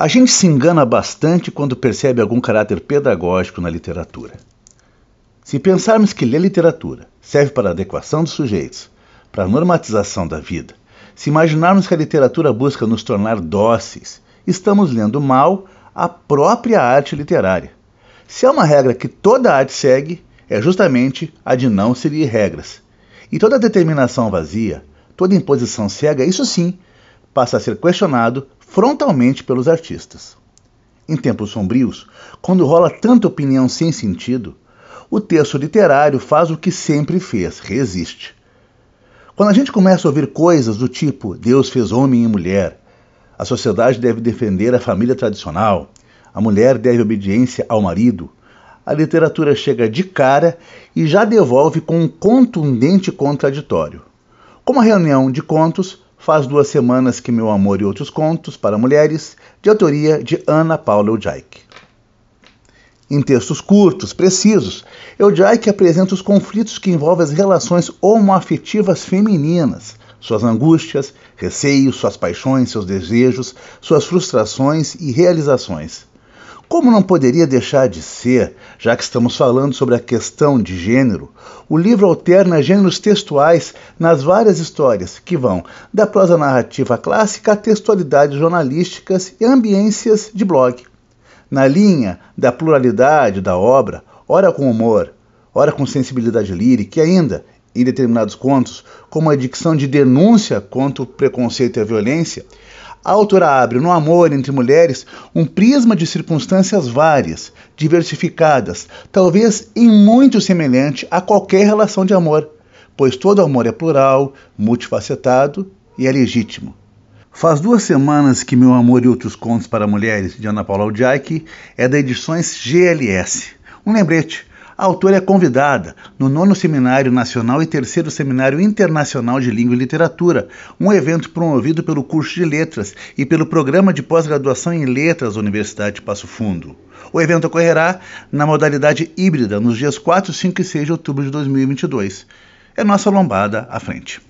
A gente se engana bastante quando percebe algum caráter pedagógico na literatura. Se pensarmos que ler literatura serve para a adequação dos sujeitos, para a normatização da vida, se imaginarmos que a literatura busca nos tornar dóceis, estamos lendo mal a própria arte literária. Se há uma regra que toda arte segue, é justamente a de não seguir regras. E toda determinação vazia, toda imposição cega, isso sim, passa a ser questionado frontalmente pelos artistas. Em tempos sombrios, quando rola tanta opinião sem sentido, o texto literário faz o que sempre fez, resiste. Quando a gente começa a ouvir coisas do tipo Deus fez homem e mulher, a sociedade deve defender a família tradicional, a mulher deve obediência ao marido, a literatura chega de cara e já devolve com um contundente contraditório. Como a reunião de contos Faz duas semanas que Meu Amor e Outros Contos para Mulheres, de autoria de Ana Paula Eudjaik. Em textos curtos, precisos, Eudjaik apresenta os conflitos que envolvem as relações homoafetivas femininas, suas angústias, receios, suas paixões, seus desejos, suas frustrações e realizações. Como não poderia deixar de ser, já que estamos falando sobre a questão de gênero, o livro alterna gêneros textuais nas várias histórias, que vão da prosa narrativa clássica a textualidades jornalísticas e ambiências de blog. Na linha da pluralidade da obra, ora com humor, ora com sensibilidade lírica e ainda, em determinados contos, com uma dicção de denúncia contra o preconceito e a violência, a autora abre no amor entre mulheres um prisma de circunstâncias várias, diversificadas, talvez em muito semelhante a qualquer relação de amor, pois todo amor é plural, multifacetado e é legítimo. Faz duas semanas que Meu Amor e Outros Contos para Mulheres, de Ana Paula Aldiaki, é da Edições GLS. Um lembrete, a autora é convidada no nono Seminário Nacional e terceiro Seminário Internacional de Língua e Literatura, um evento promovido pelo curso de Letras e pelo Programa de Pós-Graduação em Letras da Universidade de Passo Fundo. O evento ocorrerá na modalidade híbrida nos dias 4, 5 e 6 de outubro de 2022. É nossa lombada à frente.